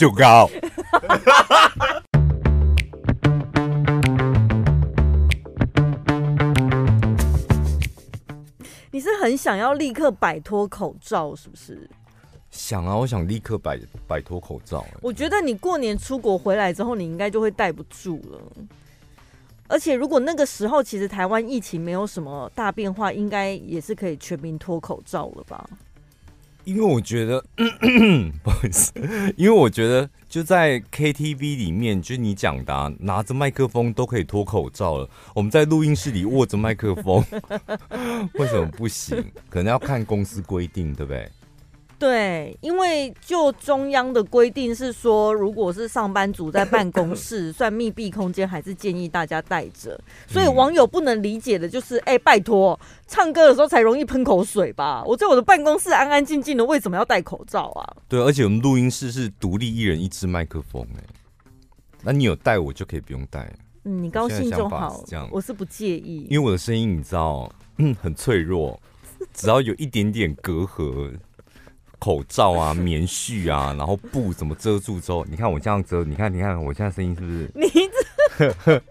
就高。你是很想要立刻摆脱口罩，是不是？想啊，我想立刻摆摆脱口罩。我觉得你过年出国回来之后，你应该就会戴不住了。而且，如果那个时候其实台湾疫情没有什么大变化，应该也是可以全民脱口罩了吧？因为我觉得，不好意思，因为我觉得就在 KTV 里面，就你讲的、拿着麦克风都可以脱口罩了。我们在录音室里握着麦克风，为什么不行？可能要看公司规定，对不对？对，因为就中央的规定是说，如果是上班族在办公室 算密闭空间，还是建议大家戴着。所以网友不能理解的就是，哎、欸，拜托，唱歌的时候才容易喷口水吧？我在我的办公室安安静静的，为什么要戴口罩啊？对，而且我们录音室是独立一人一支麦克风，哎，那你有戴我就可以不用戴。嗯，你高兴就好，这样我是不介意，因为我的声音你知道，嗯，很脆弱，只要有一点点隔阂。口罩啊，棉絮啊，然后布怎么遮住之后，你看我这样遮，你看，你看我现在声音是不是？你这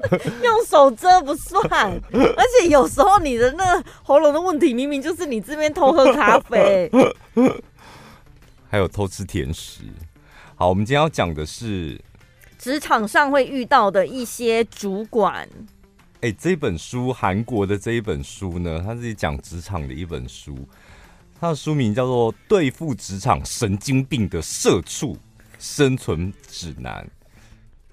用手遮不算，而且有时候你的那喉咙的问题，明明就是你这边偷喝咖啡，还有偷吃甜食。好，我们今天要讲的是职场上会遇到的一些主管。哎，这本书，韩国的这一本书呢，它是讲职场的一本书。他的书名叫做《对付职场神经病的社畜生存指南》。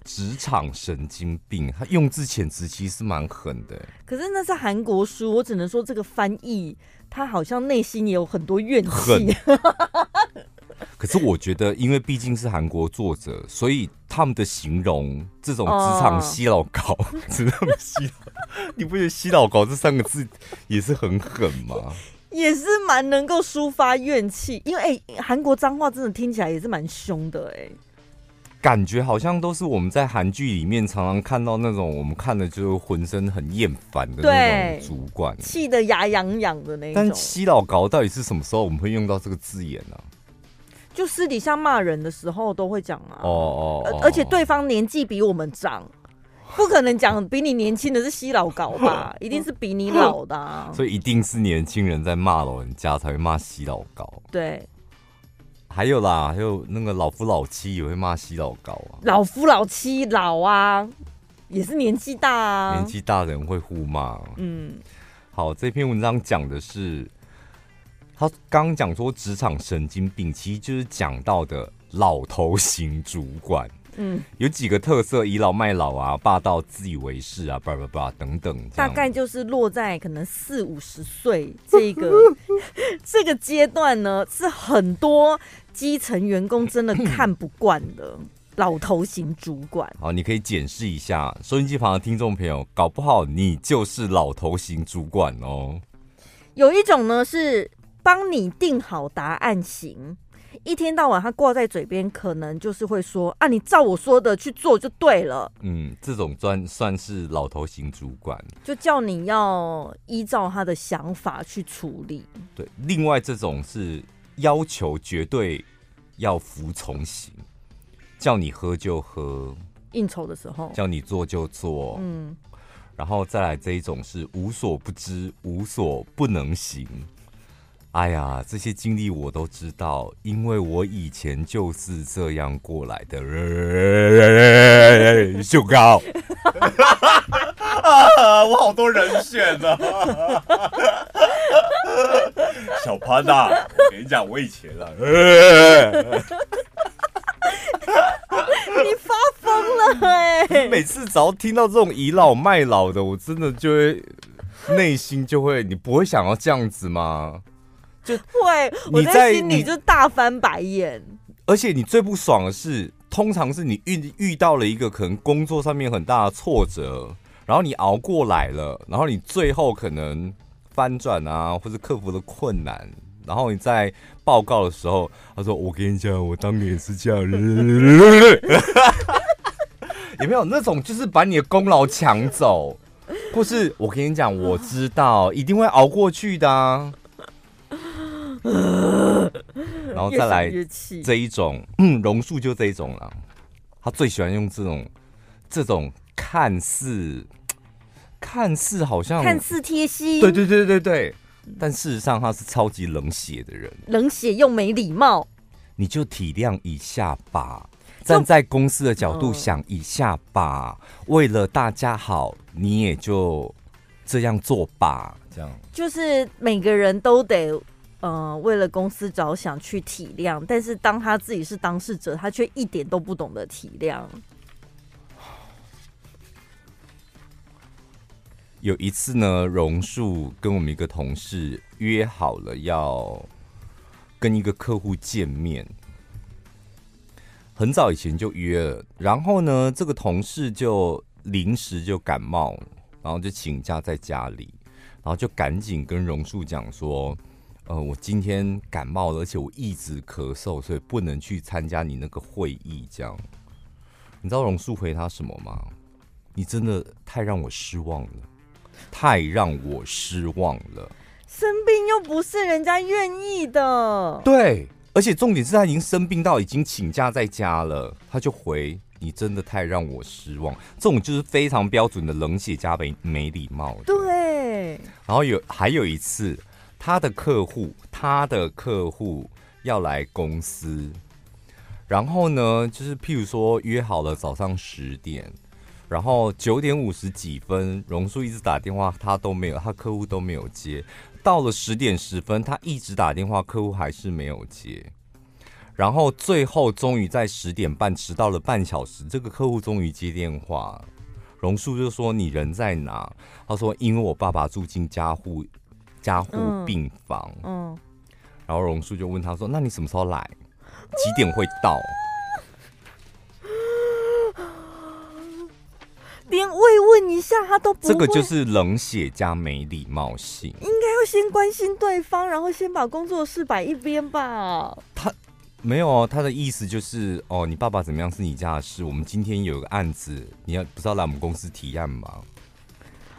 职场神经病，他用字遣词其实是蛮狠的。可是那是韩国书，我只能说这个翻译，他好像内心也有很多怨气。可是我觉得，因为毕竟是韩国作者，所以他们的形容这种职场西老搞，知道吗？西老，你不觉得“西老搞”这三个字也是很狠吗？也是蛮能够抒发怨气，因为哎，韩国脏话真的听起来也是蛮凶的哎，感觉好像都是我们在韩剧里面常常看到那种我们看的就是浑身很厌烦的那种主管，气得牙痒痒的那种。但七老高到底是什么时候我们会用到这个字眼呢、啊？就私底下骂人的时候都会讲啊。哦哦，哦，而且对方年纪比我们长。不可能讲比你年轻的是西老高吧？一定是比你老的，啊，所以一定是年轻人在骂老人家才会骂西老高。对，还有啦，还有那个老夫老妻也会骂西老高啊。老夫老妻老啊，也是年纪大啊。年纪大的人会互骂。嗯，好，这篇文章讲的是他刚讲说职场神经病，其实就是讲到的老头型主管。嗯，有几个特色：倚老卖老啊，霸道、自以为是啊，叭叭叭等等。大概就是落在可能四五十岁这个 这个阶段呢，是很多基层员工真的看不惯的老头型主管。好，你可以检视一下收音机旁的听众朋友，搞不好你就是老头型主管哦。有一种呢是帮你定好答案型。一天到晚，他挂在嘴边，可能就是会说：“啊，你照我说的去做就对了。”嗯，这种算算是老头型主管，就叫你要依照他的想法去处理。对，另外这种是要求绝对要服从型，叫你喝就喝，应酬的时候叫你做就做。嗯，然后再来这一种是无所不知、无所不能型。哎呀，这些经历我都知道，因为我以前就是这样过来的。秀高，啊，我好多人选呢。小潘呐、啊，我跟你讲，我以前啊，你发疯了哎、欸！每次只要听到这种倚老卖老的，我真的就会内心就会，你不会想要这样子吗？就会，我在心里就大翻白眼。而且你最不爽的是，通常是你遇遇到了一个可能工作上面很大的挫折，然后你熬过来了，然后你最后可能翻转啊，或者克服了困难，然后你在报告的时候，他说：“我跟你讲，我当年也是这样。”有没有那种就是把你的功劳抢走，或是我跟你讲，我知道一定会熬过去的啊。然后再来这一种，嗯，榕树就这一种了。他最喜欢用这种这种看似看似好像看似贴心，对对对对对，但事实上他是超级冷血的人，冷血又没礼貌。你就体谅一下吧，站在公司的角度想一下吧，为了大家好，你也就这样做吧。这样就是每个人都得。呃，为了公司着想去体谅，但是当他自己是当事者，他却一点都不懂得体谅。有一次呢，榕树跟我们一个同事约好了要跟一个客户见面，很早以前就约了，然后呢，这个同事就临时就感冒，然后就请假在家里，然后就赶紧跟榕树讲说。呃，我今天感冒了，而且我一直咳嗽，所以不能去参加你那个会议。这样，你知道榕树回他什么吗？你真的太让我失望了，太让我失望了。生病又不是人家愿意的。对，而且重点是他已经生病到已经请假在家了，他就回你真的太让我失望。这种就是非常标准的冷血加没没礼貌。对。然后有还有一次。他的客户，他的客户要来公司，然后呢，就是譬如说约好了早上十点，然后九点五十几分，榕树一直打电话，他都没有，他客户都没有接。到了十点十分，他一直打电话，客户还是没有接。然后最后终于在十点半迟到了半小时，这个客户终于接电话，榕树就说：“你人在哪？”他说：“因为我爸爸住进加护。”加护病房，嗯，嗯，然后榕树就问他说：“那你什么时候来？几点会到？” 连慰问一下他都不。这个就是冷血加没礼貌性。应该要先关心对方，然后先把工作室摆一边吧。他没有哦，他的意思就是哦，你爸爸怎么样是你家的事。我们今天有个案子，你要不是要来我们公司提案吗？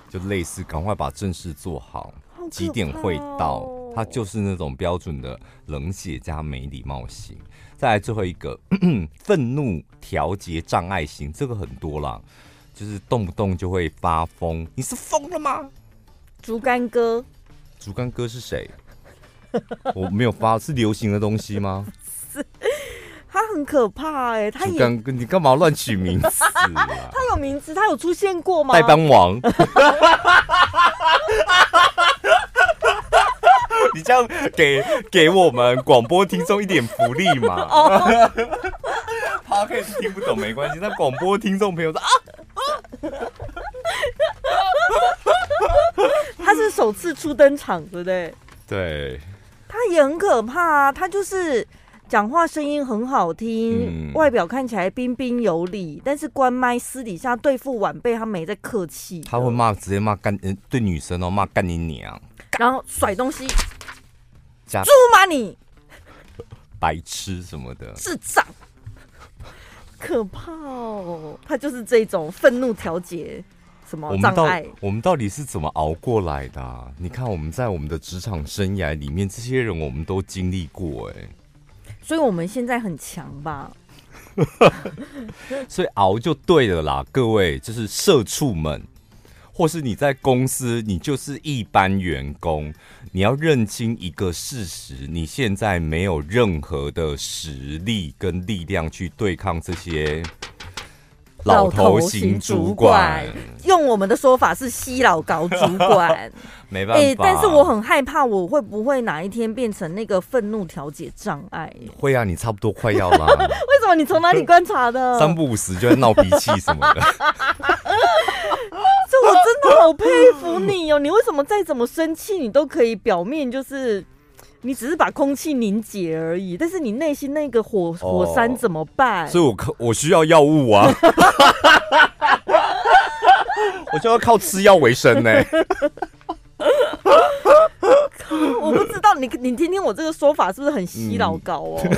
就类似，赶快把正事做好。几点会到？他就是那种标准的冷血加没礼貌型。再来最后一个，愤怒调节障碍型，这个很多啦，就是动不动就会发疯。你是疯了吗？竹竿哥，竹竿哥是谁？我没有发，是流行的东西吗？是，他很可怕哎、欸，他竹竿哥，你干嘛乱取名字？他有名字，他有出现过吗？代班王。你这样给给我们广播听众一点福利嘛？哦，他可以听不懂没关系，那广播听众朋友说啊，他是首次初登场，对不对？对，他也很可怕啊，他就是讲话声音很好听，嗯、外表看起来彬彬有礼，但是关麦私底下对付晚辈，他没在客气，他会骂，直接骂干，对女生哦骂干你娘，然后甩东西。猪吗你？白痴什么的，智障，可怕哦！他就是这种愤怒调节什么障碍。我们到底是怎么熬过来的啊？你看我们在我们的职场生涯里面，这些人我们都经历过哎，所以我们现在很强吧？所以熬就对了啦，各位就是社畜们。或是你在公司，你就是一般员工，你要认清一个事实：你现在没有任何的实力跟力量去对抗这些老头型主管。用我们的说法是“西老高主管 ”，没办法。欸，但是我很害怕，我会不会哪一天变成那个愤怒调节障碍？会啊，你差不多快要了。为什么？你从哪里观察的？三不五时就会闹脾气什么的。我真的好佩服你哦！你为什么再怎么生气，你都可以表面就是，你只是把空气凝结而已，但是你内心那个火火山怎么办？哦，所以我靠，我需要药物啊！我就要靠吃药为生呢。我不知道你你听听我这个说法是不是很稀老高哦？嗯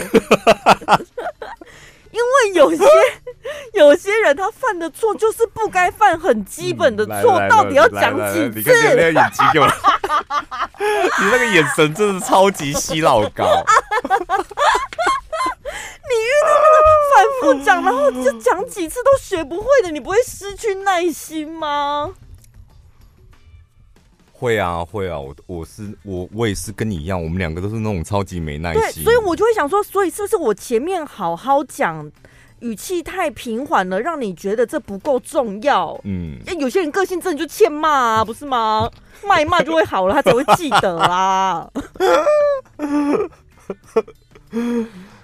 因为有些 有些人他犯的错就是不该犯很基本的错，到底要讲几次？你看，你眼睛给我。你那个眼神真的超级洗脑膏。你遇到那个反复讲，然后就讲几次都学不会的，你不会失去耐心吗？会啊，会啊，我我是我我也是跟你一样，我们两个都是那种超级没耐心。对，所以我就会想说，所以是不是我前面好好讲，语气太平缓了，让你觉得这不够重要？嗯，有些人个性真的就欠骂啊，不是吗？骂一骂就会好了，他才会记得啊。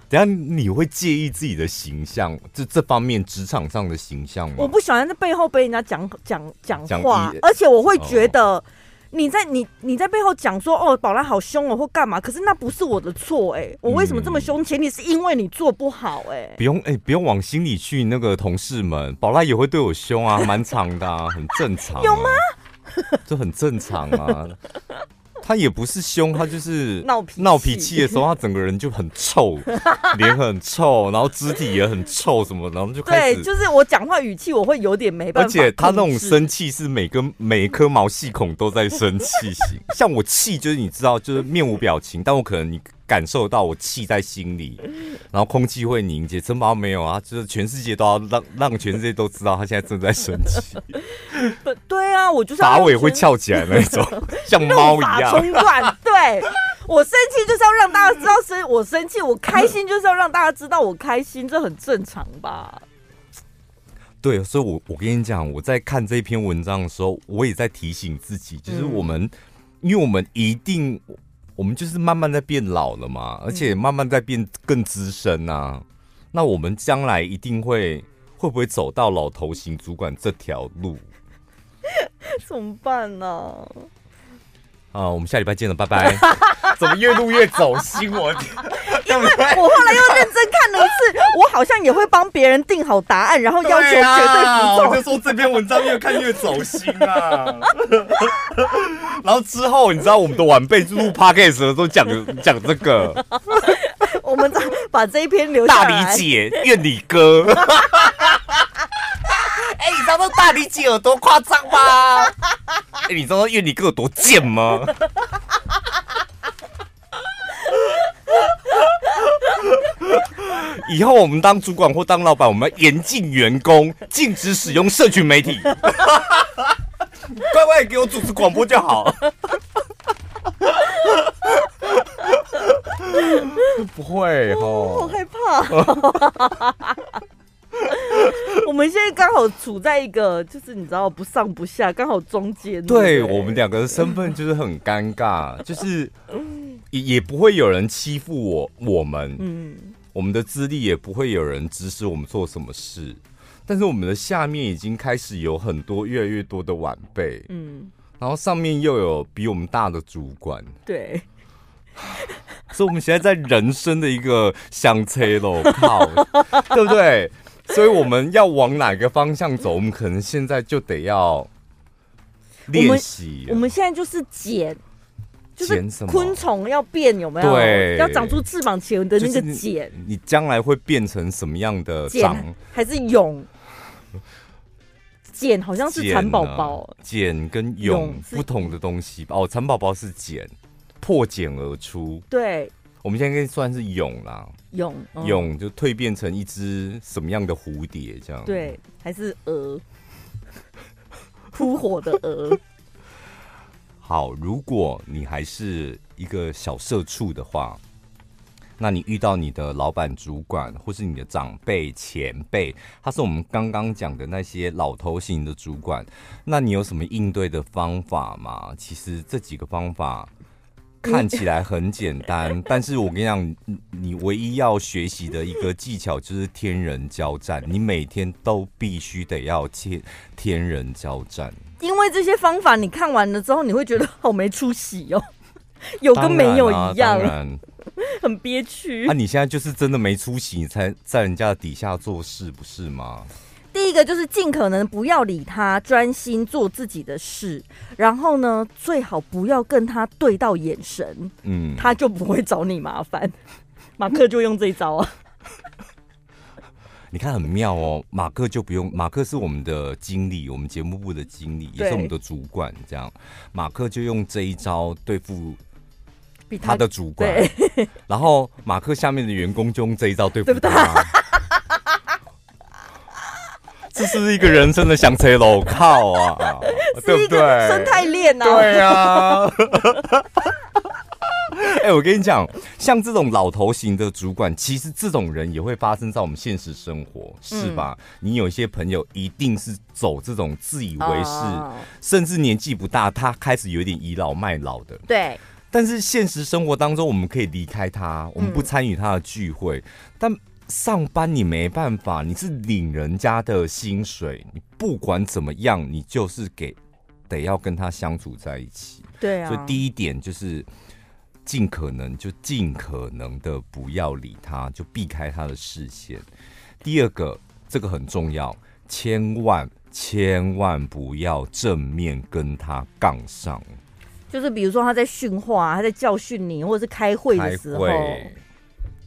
等下你会介意自己的形象，这这方面职场上的形象吗？我不喜欢在背后被人家讲讲讲话，而且我会觉得。哦你在你你在背后讲说哦，宝拉好凶哦，或干嘛？可是那不是我的错哎、欸，我为什么这么凶？前提是因为你做不好哎、欸。不用哎、欸，不用往心里去。那个同事们，宝拉也会对我凶啊，蛮长的啊，很正常、啊。有吗？这很正常啊。他也不是凶，他就是 闹脾闹脾气的时候，他整个人就很臭，脸很臭，然后肢体也很臭，什么，然后就开始。对，就是我讲话语气我会有点没办法。而且他那种生气是每根每一颗毛细孔都在生气型，像我气就是你知道，就是面无表情，但我可能你。感受到我气在心里，然后空气会凝结。陈宝没有啊，就是全世界都要让让全世界都知道他现在正在生气。对啊，我就是马尾会翘起来那种，像猫一样冲冠。对，我生气就是要让大家知道生我生气，我开心就是要让大家知道我开心，这很正常吧？对，所以我我跟你讲，我在看这篇文章的时候，我也在提醒自己，就是我们，嗯、因为我们一定。我们就是慢慢在变老了嘛，而且慢慢在变更资深啊。那我们将来一定会会不会走到老头型主管这条路？怎么办呢？啊，我们下礼拜见了，拜拜。怎么越录越走心？我 因为我后来又认真看了一次，我好像也会帮别人定好答案，然后要求绝对服从。我就说这篇文章越看越走心啊。然后之后，你知道我们的晚辈录 podcast 的时候都讲讲这个。我们把这一篇留下来。大理姐怨你哥。哎、欸，你知道大理姐有多夸张吗？哎、欸，你知道怨你哥有多贱吗？以后我们当主管或当老板，我们要严禁员工禁止使用社群媒体，乖乖给我主持广播就好。不会哦，好害怕。我们现在刚好处在一个，就是你知道不上不下，刚好中间。对，我们两个的身份就是很尴尬，就是也也不会有人欺负我，我们，嗯，我们的资历也不会有人指使我们做什么事，但是我们的下面已经开始有很多越来越多的晚辈，嗯，然后上面又有比我们大的主管，对，所以我们现在在人生的一个相车路口，对不对？所以我们要往哪个方向走？我们可能现在就得要练习。我们现在就是剪，就是昆虫要变有没有？对，要长出翅膀前的那个茧。你将来会变成什么样的长？还是蛹？茧好像是蚕宝宝，茧跟蛹不同的东西吧哦。蚕宝宝是茧，破茧而出。对。我们现在可以算是蛹啦，蛹蛹、嗯、就蜕变成一只什么样的蝴蝶这样？对，还是蛾，扑火的蛾。好，如果你还是一个小社畜的话，那你遇到你的老板、主管，或是你的长辈、前辈，他是我们刚刚讲的那些老头型的主管，那你有什么应对的方法吗？其实这几个方法。看起来很简单，但是我跟你讲，你唯一要学习的一个技巧就是天人交战，你每天都必须得要天天人交战。因为这些方法你看完了之后，你会觉得好没出息哦，有跟没有一样，很憋屈。那、啊、你现在就是真的没出息，你才在人家的底下做事，不是吗？第一个就是尽可能不要理他，专心做自己的事。然后呢，最好不要跟他对到眼神，嗯，他就不会找你麻烦。马克就用这一招啊。你看很妙哦，马克就不用，马克是我们的经理，我们节目部的经理，也是我们的主管，这样，马克就用这一招对付他的主管，然后马克下面的员工就用这一招对付他。这是一个人生的相车楼靠啊，对不对？生态链啊，对啊。哎、欸，我跟你讲，像这种老头型的主管，其实这种人也会发生在我们现实生活，是吧？嗯、你有一些朋友一定是走这种自以为是，哦、甚至年纪不大，他开始有点倚老卖老的。对。但是现实生活当中，我们可以离开他，我们不参与他的聚会，嗯、但。上班你没办法，你是领人家的薪水，你不管怎么样，你就是给得要跟他相处在一起。对啊，所以第一点就是尽可能就尽可能的不要理他，就避开他的视线。第二个，这个很重要，千万千万不要正面跟他杠上。就是比如说他在训话，他在教训你，或者是开会的时候。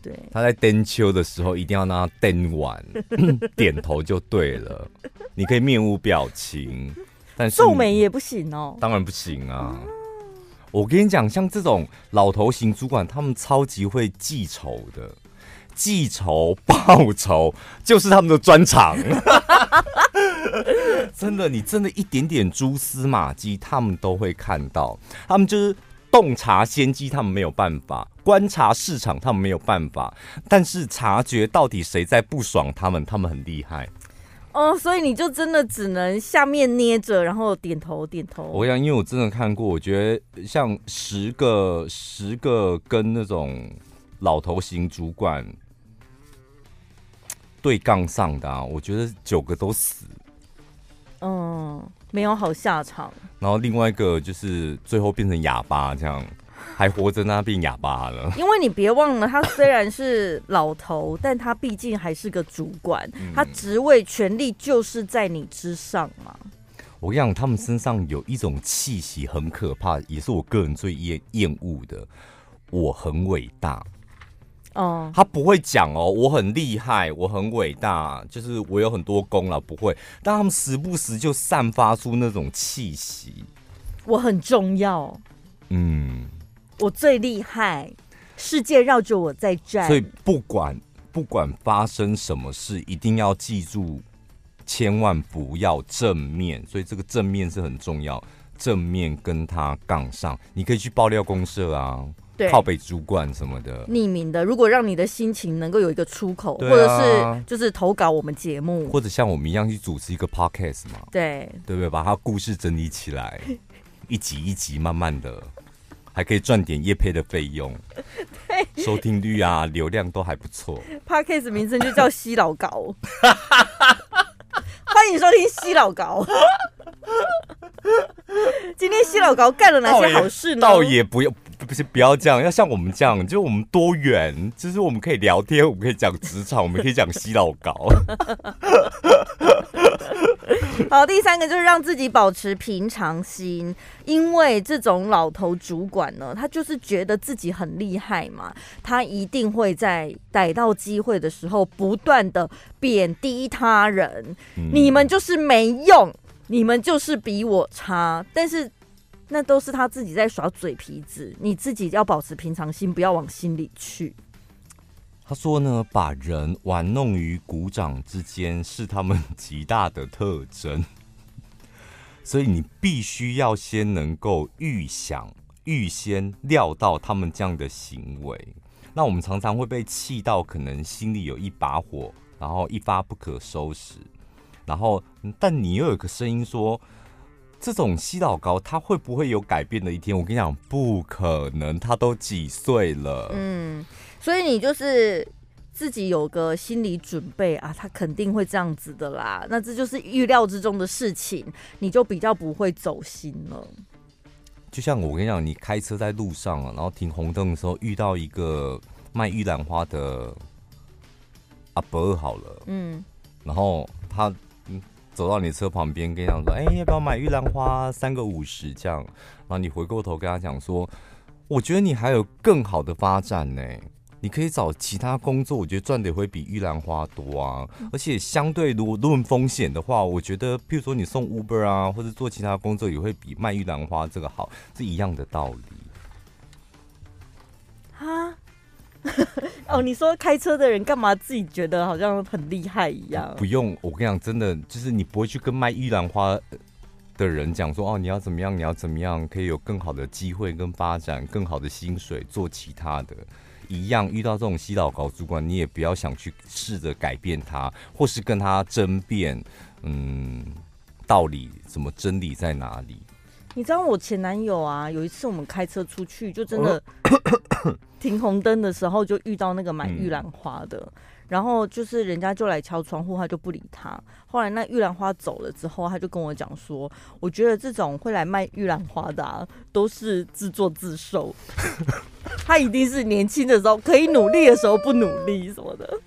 对，他在颠秋的时候，一定要让他颠完，点头就对了。你可以面无表情，但是皱眉也不行哦。当然不行啊！我跟你讲，像这种老头型主管，他们超级会记仇的，记仇报仇就是他们的专长。真的，你真的一点点蛛丝马迹，他们都会看到。他们就是。洞察先机，他们没有办法观察市场，他们没有办法，但是察觉到底谁在不爽他们，他们很厉害。哦，所以你就真的只能下面捏着，然后点头点头。我想，因为我真的看过，我觉得像十个十个跟那种老头型主管对杠上的啊，我觉得九个都死。嗯。没有好下场，然后另外一个就是最后变成哑巴，这样还活着，那变哑巴了。因为你别忘了，他虽然是老头，但他毕竟还是个主管，嗯、他职位权力就是在你之上嘛。我跟你讲，他们身上有一种气息很可怕，也是我个人最厌厌恶的。我很伟大。哦，他不会讲哦，我很厉害，我很伟大，就是我有很多功劳，不会。但他们时不时就散发出那种气息，我很重要，嗯，我最厉害，世界绕着我在转。所以不管不管发生什么事，一定要记住，千万不要正面。所以这个正面是很重要，正面跟他杠上，你可以去爆料公社啊。对靠北主管什么的，匿名的。如果让你的心情能够有一个出口，啊、或者是就是投稿我们节目，或者像我们一样去主持一个 podcast 嘛，对，对不对？把它故事整理起来，一集一集慢慢的，还可以赚点业配的费用，对，收听率啊，流量都还不错。podcast 名称就叫西老高，欢迎收听西老高。今天西老高干了哪些好事呢？倒也不用。不是不要这样，要像我们这样，就我们多元，就是我们可以聊天，我们可以讲职场，我们可以讲洗老高。好，第三个就是让自己保持平常心，因为这种老头主管呢，他就是觉得自己很厉害嘛，他一定会在逮到机会的时候不断的贬低他人，嗯、你们就是没用，你们就是比我差，但是。那都是他自己在耍嘴皮子，你自己要保持平常心，不要往心里去。他说呢，把人玩弄于股掌之间是他们极大的特征，所以你必须要先能够预想、预先料到他们这样的行为。那我们常常会被气到，可能心里有一把火，然后一发不可收拾。然后，但你又有个声音说。这种西老高，他会不会有改变的一天？我跟你讲，不可能，他都几岁了。嗯，所以你就是自己有个心理准备啊，他肯定会这样子的啦。那这就是预料之中的事情，你就比较不会走心了。就像我跟你讲，你开车在路上啊，然后停红灯的时候遇到一个卖玉兰花的阿伯，好了，嗯，然后他。走到你车旁边，跟你讲说：“哎、欸，要不要买玉兰花？三个五十这样。”然后你回过头跟他讲说：“我觉得你还有更好的发展呢。你可以找其他工作，我觉得赚的也会比玉兰花多啊。而且相对如果论风险的话，我觉得，譬如说你送 Uber 啊，或者做其他工作，也会比卖玉兰花这个好，是一样的道理。哈，哦，你说开车的人干嘛自己觉得好像很厉害一样？不用，我跟你讲，真的就是你不会去跟卖玉兰花的人讲说，哦，你要怎么样，你要怎么样，可以有更好的机会跟发展，更好的薪水，做其他的。一样遇到这种洗脑高主管，你也不要想去试着改变他，或是跟他争辩，嗯，道理什么真理在哪里？你知道我前男友啊，有一次我们开车出去，就真的 停红灯的时候，就遇到那个买玉兰花的。嗯然后就是人家就来敲窗户，他就不理他。后来那玉兰花走了之后，他就跟我讲说：“我觉得这种会来卖玉兰花的啊，都是自作自受。他一定是年轻的时候可以努力的时候不努力什么的。”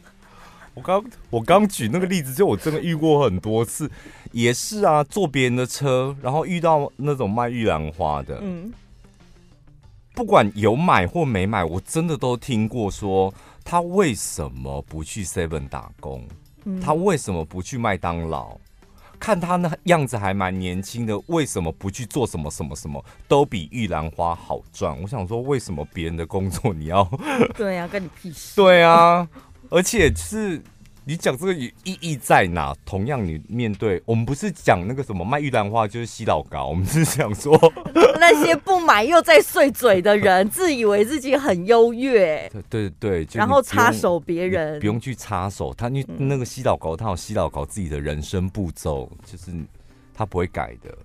我刚我刚举那个例子，就我真的遇过很多次，也是啊，坐别人的车，然后遇到那种卖玉兰花的，嗯，不管有买或没买，我真的都听过说。他为什么不去 Seven 打工？他为什么不去麦当劳？看他那样子还蛮年轻的，为什么不去做什么什么什么都比玉兰花好赚？我想说，为什么别人的工作你要？对呀、啊，跟你屁事。对啊，而且是。你讲这个意义在哪？同样，你面对我们不是讲那个什么卖玉兰花就是洗老高，我们是想说 那些不买又在碎嘴的人，自以为自己很优越。对 对对，然后插手别人，不用去插手他。你那个洗老高，他有洗老高自己的人生步骤，就是他不会改的。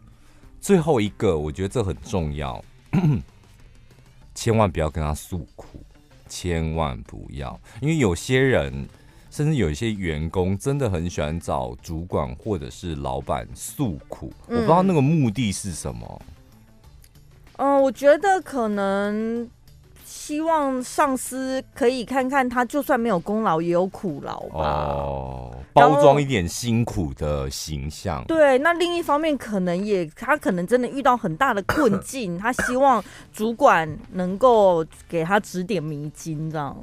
最后一个，我觉得这很重要，千万不要跟他诉苦，千万不要，因为有些人。甚至有一些员工真的很喜欢找主管或者是老板诉苦，我不知道那个目的是什么。嗯，呃，我觉得可能希望上司可以看看他，就算没有功劳也有苦劳吧。哦，包装一点辛苦的形象。对，那另一方面可能也他可能真的遇到很大的困境，他希望主管能够给他指点迷津，这样。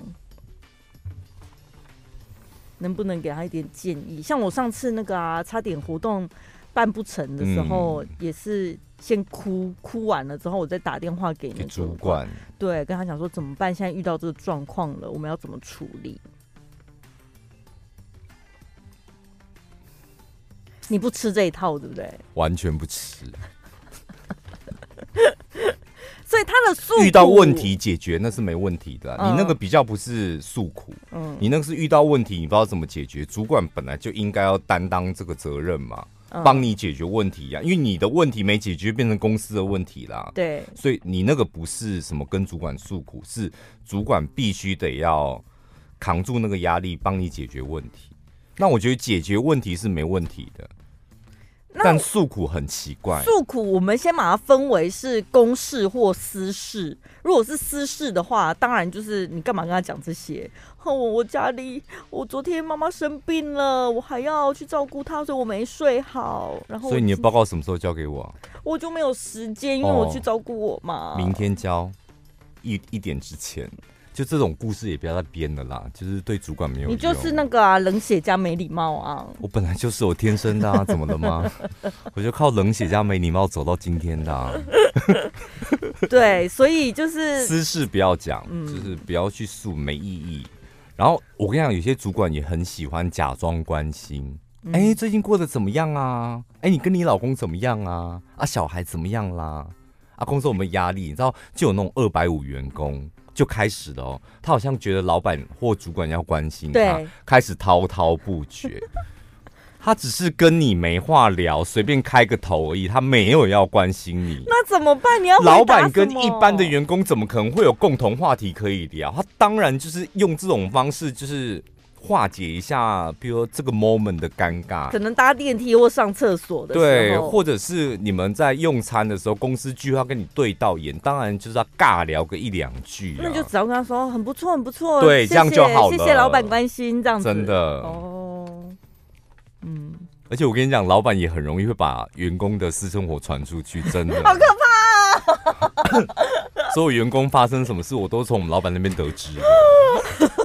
能不能给他一点建议？像我上次那个啊，差点活动办不成的时候，嗯、也是先哭，哭完了之后，我再打电话给那个主管，对，跟他讲说怎么办？现在遇到这个状况了，我们要怎么处理？你不吃这一套，对不对？完全不吃。所以他的诉遇到问题解决那是没问题的，嗯、你那个比较不是诉苦，嗯，你那个是遇到问题你不知道怎么解决，主管本来就应该要担当这个责任嘛，帮、嗯、你解决问题呀、啊，因为你的问题没解决变成公司的问题啦，对，所以你那个不是什么跟主管诉苦，是主管必须得要扛住那个压力帮你解决问题，那我觉得解决问题是没问题的。但诉苦很奇怪。诉苦，我们先把它分为是公事或私事。如果是私事的话，当然就是你干嘛跟他讲这些？我我家里，我昨天妈妈生病了，我还要去照顾她，所以我没睡好。然后，所以你的报告什么时候交给我？我就没有时间，因为我去照顾我妈。明天交，一一点之前。就这种故事也不要再编了啦，就是对主管没有用。你就是那个啊，冷血加没礼貌啊！我本来就是我天生的啊，怎么了吗？我就靠冷血加没礼貌走到今天的啊。对，所以就是私事不要讲，就是不要去诉，没意义。然后我跟你讲，有些主管也很喜欢假装关心。哎、欸，最近过得怎么样啊？哎、欸，你跟你老公怎么样啊？啊，小孩怎么样啦？啊，工作有没有压力？你知道，就有那种二百五员工。就开始了哦，他好像觉得老板或主管要关心他，对开始滔滔不绝。他只是跟你没话聊，随便开个头而已，他没有要关心你。那怎么办？你要老板跟一般的员工怎么可能会有共同话题可以聊？他当然就是用这种方式，就是。化解一下，比如说这个 moment 的尴尬，可能搭电梯或上厕所的对，或者是你们在用餐的时候，公司聚会要跟你对到眼，当然就是要尬聊个一两句，啊，那就只要跟他说很不错，很不错，对，谢谢这样就好了，谢谢老板关心，这样子。真的。哦，嗯，而且我跟你讲，老板也很容易会把员工的私生活传出去，真的。好可怕啊！所有员工发生什么事，我都从我们老板那边得知。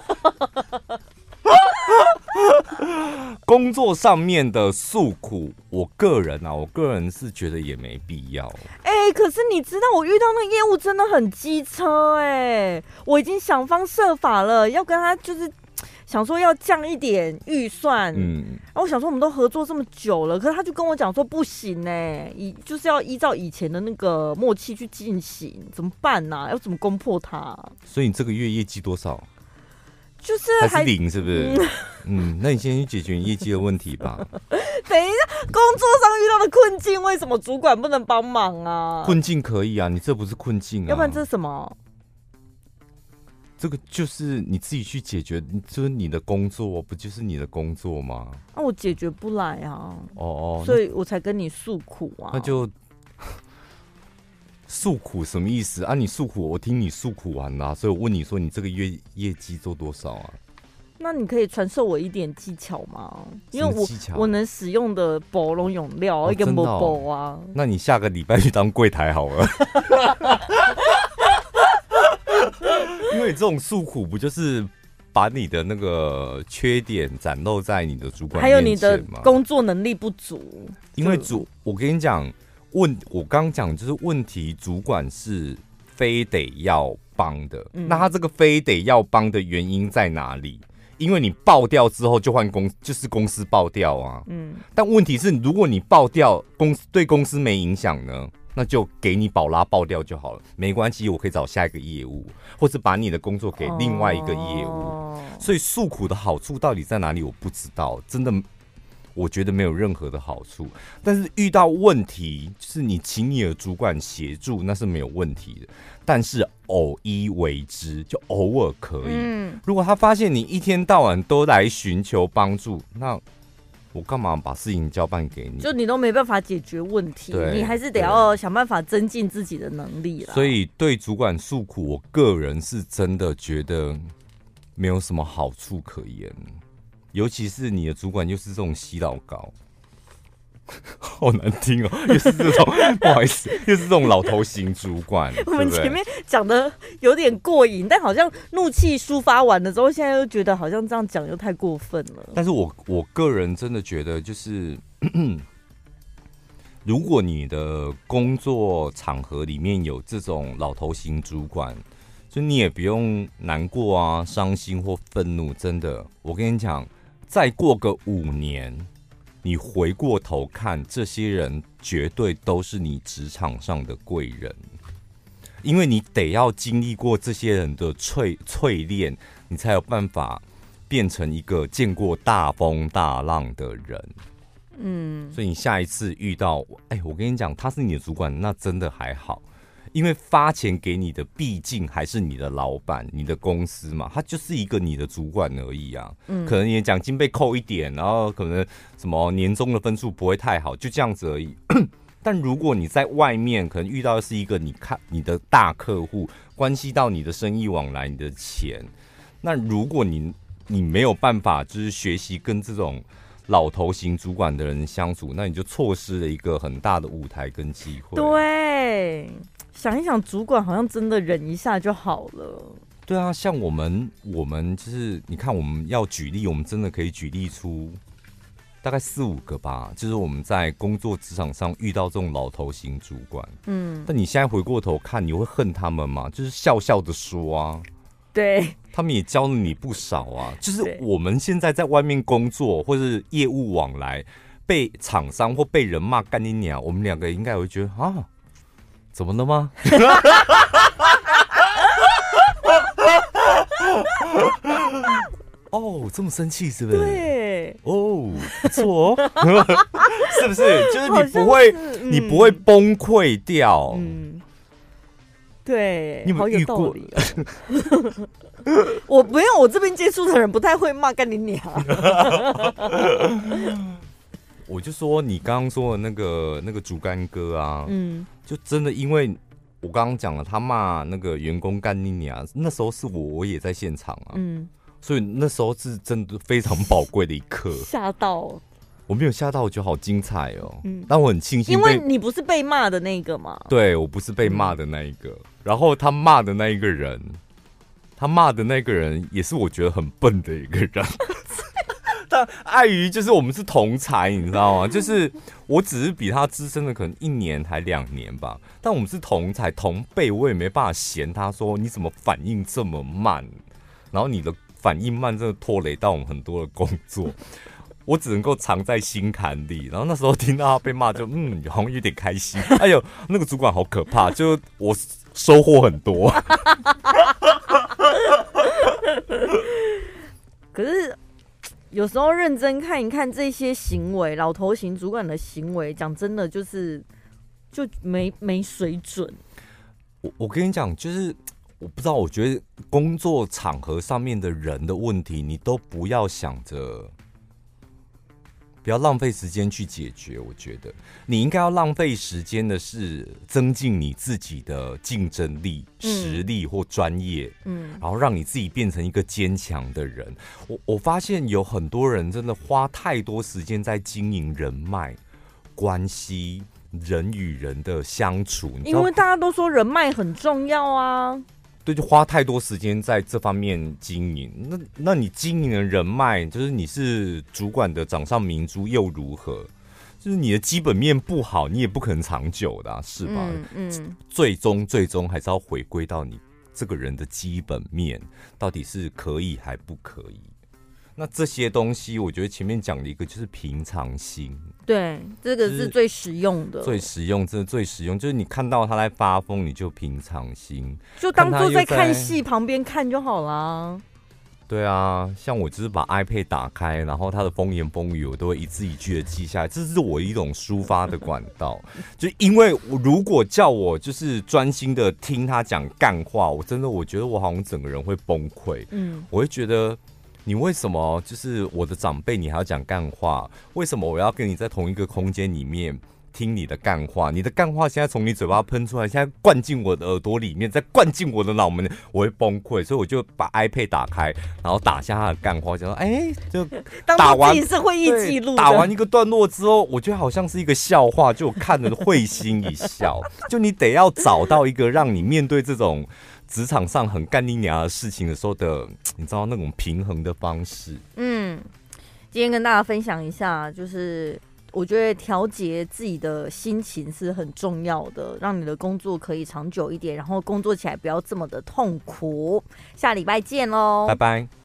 工作上面的诉苦，我个人啊，我个人是觉得也没必要。哎、欸，可是你知道我遇到那个业务真的很机车哎、欸，我已经想方设法了，要跟他就是想说要降一点预算。嗯，然后我想说我们都合作这么久了，可是他就跟我讲说不行哎、欸，以就是要依照以前的那个默契去进行，怎么办呢、啊？要怎么攻破他？所以你这个月业绩多少？就是还，还是零，是不是？嗯，嗯，那你先去解决你业绩的问题吧。等一下，工作上遇到的困境，为什么主管不能帮忙啊？困境可以啊，你这不是困境啊。要不然这是什么？这个就是你自己去解决，就是你的工作，不就是你的工作吗？那、啊、我解决不来啊。哦哦，所以我才跟你诉苦啊。那就。诉苦什么意思啊？你诉苦，我听你诉苦完了，所以我问你说，你这个月业绩做多少啊？那你可以传授我一点技巧吗？因为我我能使用的保龙永料、哦、一个某宝啊。那你下个礼拜去当柜台好了。因为这种诉苦不就是把你的那个缺点展露在你的主管？还有你的工作能力不足。因为主，我跟你讲。问我刚讲就是问题，主管是非得要帮的，嗯，那他这个非得要帮的原因在哪里？因为你爆掉之后就换公，就是公司爆掉啊。嗯，但问题是，如果你爆掉，公司对公司没影响呢，那就给你宝拉爆掉就好了，没关系，我可以找下一个业务，或者把你的工作给另外一个业务。哦，所以诉苦的好处到底在哪里？我不知道，真的。我觉得没有任何的好处，但是遇到问题，就是你请你的主管协助，那是没有问题的。但是偶一为之，就偶尔可以。嗯，如果他发现你一天到晚都来寻求帮助，那我干嘛把事情交办给你？就你都没办法解决问题，你还是得要想办法增进自己的能力啦。所以对主管诉苦，我个人是真的觉得没有什么好处可言。尤其是你的主管又是这种洗脑膏，好难听哦！又是这种，不好意思，又是这种老头型主管。我们前面讲的有点过瘾，但好像怒气抒发完了之后，现在又觉得好像这样讲又太过分了。但是我我个人真的觉得，就是 如果你的工作场合里面有这种老头型主管。就你也不用难过啊、伤心或愤怒，真的，我跟你讲，再过个五年，你回过头看，这些人绝对都是你职场上的贵人，因为你得要经历过这些人的淬淬炼，你才有办法变成一个见过大风大浪的人。嗯，所以你下一次遇到，哎，我跟你讲，他是你的主管，那真的还好。因为发钱给你的毕竟还是你的老板、你的公司嘛，他就是一个你的主管而已啊。嗯，可能你的奖金被扣一点，然后可能什么年终的分数不会太好，就这样子而已。但如果你在外面可能遇到的是一个你看你的大客户，关系到你的生意往来、你的钱，那如果你你没有办法就是学习跟这种老头型主管的人相处，那你就错失了一个很大的舞台跟机会。对。想一想，主管好像真的忍一下就好了。对啊，像我们，我们就是你看，我们要举例，我们真的可以举例出大概四五个吧。就是我们在工作职场上遇到这种老头型主管，嗯，但你现在回过头看，你会恨他们吗？就是笑笑的说啊，对，他们也教了你不少啊。就是我们现在在外面工作或是业务往来，被厂商或被人骂干你娘，我们两个应该会觉得啊。怎么了吗？哦，这么生气是不是？对，哦，不错哦，是不是？就是你不会，嗯、你不会崩溃掉。嗯，对，你有没有遇过？哦、我没有，我这边接触的人不太会骂干你娘。我就说你刚刚说的那个那个竹竿哥啊，嗯。就真的，因为我刚刚讲了，他骂那个员工干你啊，那时候是我，我也在现场啊，嗯，所以那时候是真的非常宝贵的一刻。吓到，我没有吓到，我觉得好精彩哦，嗯，但我很庆幸，因为你不是被骂的那个嘛，对，我不是被骂的那一个，嗯，然后他骂的那一个人，他骂的那个人也是我觉得很笨的一个人。但碍于就是我们是同才，你知道吗？就是我只是比他资深的可能一年还两年吧，但我们是同才同辈，我也没办法嫌他说你怎么反应这么慢，然后你的反应慢真的拖累到我们很多的工作，我只能够藏在心坎里。然后那时候听到他被骂，就嗯，好像有点开心。哎呦，那个主管好可怕，就我收获很多。可是。有时候认真看一看这些行为，老头型主管的行为，讲真的就是就没没水准。我我跟你讲，就是我不知道，我觉得工作场合上面的人的问题，你都不要想着。不要浪费时间去解决，我觉得你应该要浪费时间的是增进你自己的竞争力、嗯、实力或专业，嗯，然后让你自己变成一个坚强的人。我我发现有很多人真的花太多时间在经营人脉关系、人与人的相处，因为大家都说人脉很重要啊。对，就花太多时间在这方面经营。那，那你经营的人脉，就是你是主管的掌上明珠又如何？就是你的基本面不好，你也不可能长久的啊，是吧？嗯，嗯，最终最终还是要回归到你这个人的基本面，到底是可以还不可以？那这些东西，我觉得前面讲的一个就是平常心。对，这个是最实用的。最实用，真的最实用，就是你看到他在发疯，你就平常心，就当做在看戏，旁边看就好啦。对啊，像我就是把 iPad 打开，然后他的风言风语，我都会一字一句的记下来，这是我一种抒发的管道。就因为我如果叫我就是专心的听他讲干话，我真的我觉得我好像整个人会崩溃。嗯，我会觉得。你为什么就是我的长辈，你还要讲干话？为什么我要跟你在同一个空间里面听你的干话？你的干话现在从你嘴巴喷出来，现在灌进我的耳朵里面，再灌进我的脑门，我会崩溃。所以我就把 iPad 打开，然后打下他的干话，就说：“哎、欸，就打完是会议记录，打完一个段落之后，我觉得好像是一个笑话，就看着会心一笑。就你得要找到一个让你面对这种。”职场上很干你娘的事情的时候的，你知道那种平衡的方式。嗯，今天跟大家分享一下，就是我觉得调节自己的心情是很重要的，让你的工作可以长久一点，然后工作起来不要这么的痛苦。下礼拜见喽，拜拜。